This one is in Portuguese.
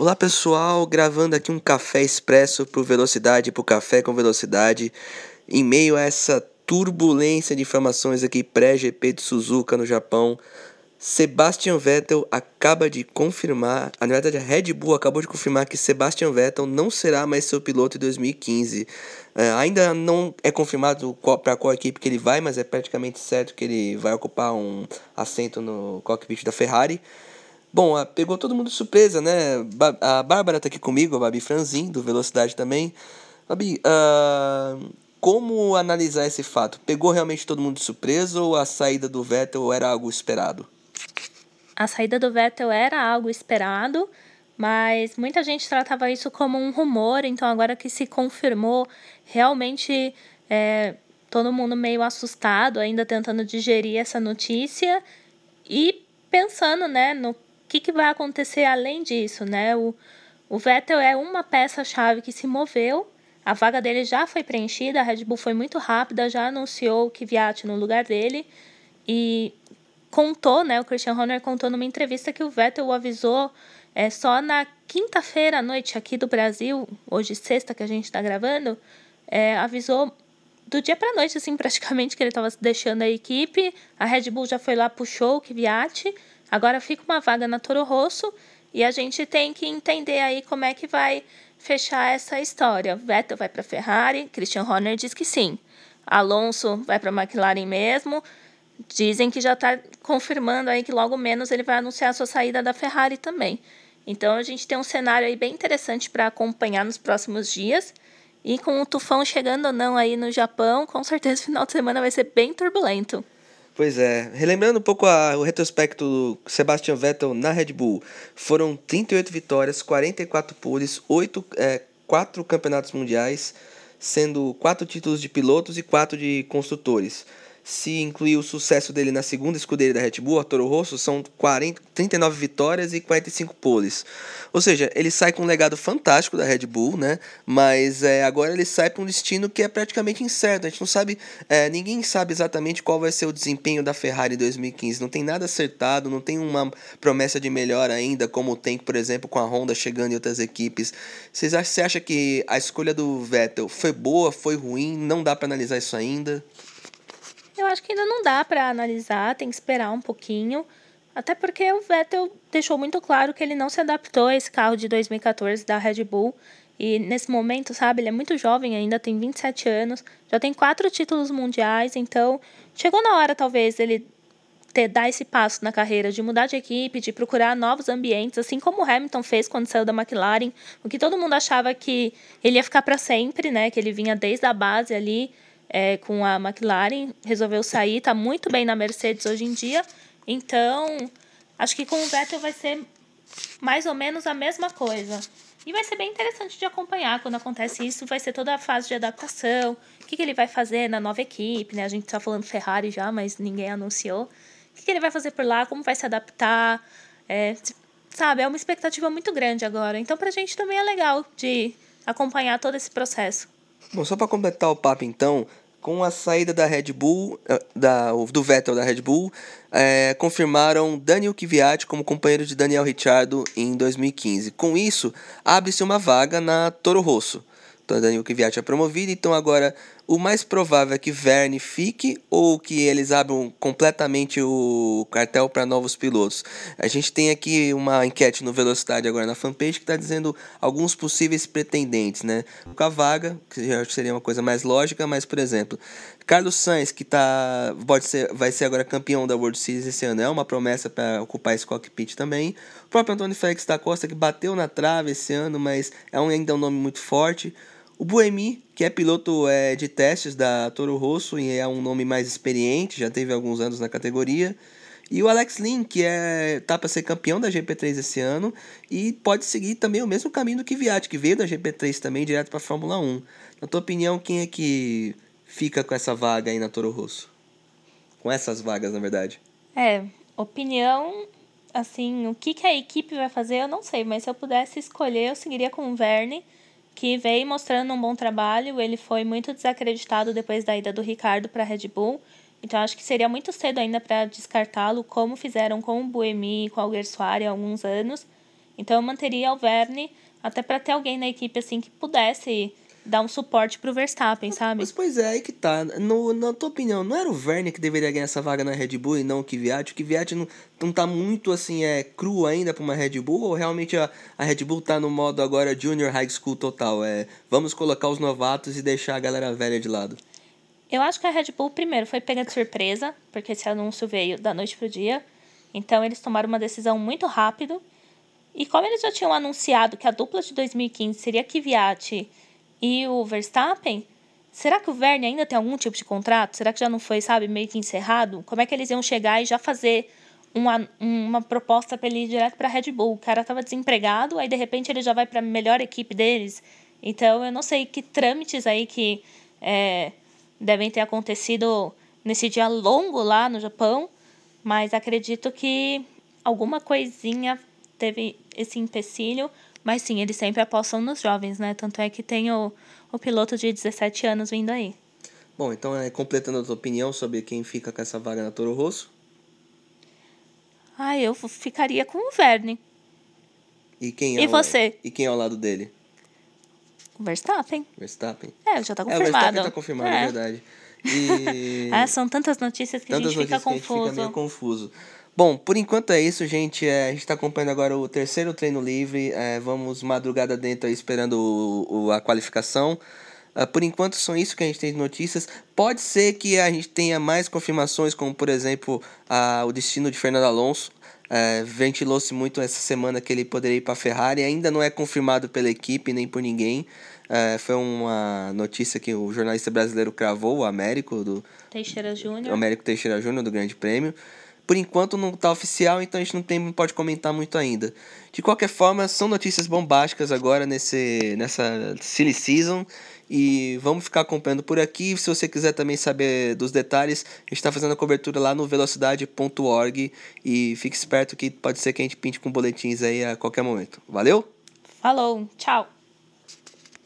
Olá pessoal, gravando aqui um café expresso pro Velocidade, pro Café com Velocidade, em meio a essa turbulência de informações aqui pré-GP de Suzuka no Japão. Sebastian Vettel acaba de confirmar, na verdade a Red Bull acabou de confirmar que Sebastian Vettel não será mais seu piloto em 2015. É, ainda não é confirmado para qual equipe que ele vai, mas é praticamente certo que ele vai ocupar um assento no cockpit da Ferrari. Bom, pegou todo mundo de surpresa, né? A Bárbara tá aqui comigo, a Babi Franzin, do Velocidade também. Babi, uh, como analisar esse fato? Pegou realmente todo mundo de surpresa ou a saída do Vettel era algo esperado? A saída do Vettel era algo esperado, mas muita gente tratava isso como um rumor, então agora que se confirmou, realmente é, todo mundo meio assustado, ainda tentando digerir essa notícia e pensando né, no que, que vai acontecer além disso, né? O, o Vettel é uma peça-chave que se moveu, a vaga dele já foi preenchida, a Red Bull foi muito rápida, já anunciou o Kvyat no lugar dele e contou, né? O Christian Horner contou numa entrevista que o Vettel avisou é, só na quinta-feira à noite aqui do Brasil, hoje sexta que a gente está gravando, é, avisou do dia para noite, assim, praticamente, que ele estava deixando a equipe. A Red Bull já foi lá, puxou o Kvyat Agora fica uma vaga na Toro Rosso e a gente tem que entender aí como é que vai fechar essa história. Vettel vai para Ferrari, Christian Horner diz que sim. Alonso vai para McLaren mesmo. Dizem que já está confirmando aí que logo menos ele vai anunciar a sua saída da Ferrari também. Então a gente tem um cenário aí bem interessante para acompanhar nos próximos dias. E com o tufão chegando ou não aí no Japão, com certeza o final de semana vai ser bem turbulento. Pois é, relembrando um pouco a, o retrospecto do Sebastian Vettel na Red Bull, foram 38 vitórias, 44 poles, 8, é, 4 campeonatos mundiais, sendo 4 títulos de pilotos e 4 de construtores se incluir o sucesso dele na segunda escuderia da Red Bull, a Toro Rosso, são 40, 39 vitórias e 45 poles. Ou seja, ele sai com um legado fantástico da Red Bull, né? Mas é, agora ele sai para um destino que é praticamente incerto. A gente não sabe, é, ninguém sabe exatamente qual vai ser o desempenho da Ferrari em 2015. Não tem nada acertado, não tem uma promessa de melhor ainda, como tem, por exemplo, com a Honda chegando em outras equipes. Vocês você acha que a escolha do Vettel foi boa, foi ruim? Não dá para analisar isso ainda? Eu acho que ainda não dá para analisar, tem que esperar um pouquinho. Até porque o Vettel deixou muito claro que ele não se adaptou a esse carro de 2014 da Red Bull. E nesse momento, sabe, ele é muito jovem ainda, tem 27 anos, já tem quatro títulos mundiais, então chegou na hora talvez ele ter dar esse passo na carreira de mudar de equipe, de procurar novos ambientes, assim como o Hamilton fez quando saiu da McLaren, o que todo mundo achava que ele ia ficar para sempre, né, que ele vinha desde a base ali é, com a McLaren, resolveu sair, está muito bem na Mercedes hoje em dia. Então, acho que com o Vettel vai ser mais ou menos a mesma coisa. E vai ser bem interessante de acompanhar quando acontece isso. Vai ser toda a fase de adaptação. O que, que ele vai fazer na nova equipe, né? A gente está falando Ferrari já, mas ninguém anunciou. O que, que ele vai fazer por lá, como vai se adaptar. É, sabe, é uma expectativa muito grande agora. Então, para a gente também é legal de acompanhar todo esse processo. Bom, só para completar o papo então, com a saída da Red Bull, eh, da, do Vettel da Red Bull, é, confirmaram Daniel Kvyat como companheiro de Daniel Ricciardo em 2015. Com isso, abre-se uma vaga na Toro Rosso. Então, Daniel Kvyat é promovido, então agora o mais provável é que Verne fique ou que eles abram completamente o cartel para novos pilotos. A gente tem aqui uma enquete no Velocidade agora na fanpage que está dizendo alguns possíveis pretendentes, né? Com a vaga, que que seria uma coisa mais lógica, mas por exemplo, Carlos Sainz, que tá, pode ser, vai ser agora campeão da World Series esse ano, é uma promessa para ocupar esse cockpit também. O próprio Antônio Félix da Costa, que bateu na trave esse ano, mas é um, ainda um nome muito forte. O Buemi, que é piloto é, de testes da Toro Rosso e é um nome mais experiente, já teve alguns anos na categoria. E o Alex Lin, que é, tá para ser campeão da GP3 esse ano e pode seguir também o mesmo caminho do que Viat, que veio da GP3 também direto para a Fórmula 1. Na tua opinião, quem é que fica com essa vaga aí na Toro Rosso? Com essas vagas, na verdade. É, opinião, assim, o que, que a equipe vai fazer, eu não sei, mas se eu pudesse escolher, eu seguiria com o Verne que veio mostrando um bom trabalho. Ele foi muito desacreditado depois da ida do Ricardo para a Red Bull. Então acho que seria muito cedo ainda para descartá-lo, como fizeram com o Buemi e com o Alguersuari há alguns anos. Então eu manteria o Verne até para ter alguém na equipe assim que pudesse dar um suporte pro Verstappen, sabe? Mas pois é, aí que tá. No, na tua opinião, não era o Verne que deveria ganhar essa vaga na Red Bull e não o Kvyat? O Kvyat não, não tá muito assim, é cru ainda pra uma Red Bull? Ou realmente a, a Red Bull tá no modo agora Junior High School total? É, vamos colocar os novatos e deixar a galera velha de lado? Eu acho que a Red Bull, primeiro, foi pega de surpresa, porque esse anúncio veio da noite pro dia. Então eles tomaram uma decisão muito rápido. E como eles já tinham anunciado que a dupla de 2015 seria Kvyat e o Verstappen, será que o Verne ainda tem algum tipo de contrato? Será que já não foi, sabe, meio que encerrado? Como é que eles iam chegar e já fazer uma, uma proposta para ele ir direto para a Red Bull? O cara estava desempregado, aí de repente ele já vai para a melhor equipe deles. Então eu não sei que trâmites aí que é, devem ter acontecido nesse dia longo lá no Japão, mas acredito que alguma coisinha teve esse empecilho mas sim, eles sempre apostam nos jovens, né? Tanto é que tem o, o piloto de 17 anos vindo aí. Bom, então, é, completando a tua opinião sobre quem fica com essa vaga na Toro Rosso? Ah, eu ficaria com o Verne. E quem é E você? E quem é ao lado dele? O Verstappen. Verstappen? É, já tá confirmado. É, o Verstappen tá confirmado, é, é verdade. E... ah, são tantas notícias que tantas a gente fica confuso. A gente fica meio confuso. Bom, por enquanto é isso, gente. É, a gente está acompanhando agora o terceiro treino livre. É, vamos madrugada dentro aí, esperando o, o, a qualificação. Uh, por enquanto são isso que a gente tem de notícias. Pode ser que a gente tenha mais confirmações, como por exemplo a, o destino de Fernando Alonso. É, Ventilou-se muito essa semana que ele poderia ir para a Ferrari. Ainda não é confirmado pela equipe nem por ninguém. É, foi uma notícia que o jornalista brasileiro cravou, o Américo do Teixeira Júnior. Américo Teixeira Júnior do Grande Prêmio. Por enquanto não está oficial, então a gente não, tem, pode comentar muito ainda. De qualquer forma, são notícias bombásticas agora nesse, nessa silly season. E vamos ficar acompanhando por aqui. Se você quiser também saber dos detalhes, a gente está fazendo a cobertura lá no velocidade.org. E fique esperto que pode ser que a gente pinte com boletins aí a qualquer momento. Valeu? Falou, tchau!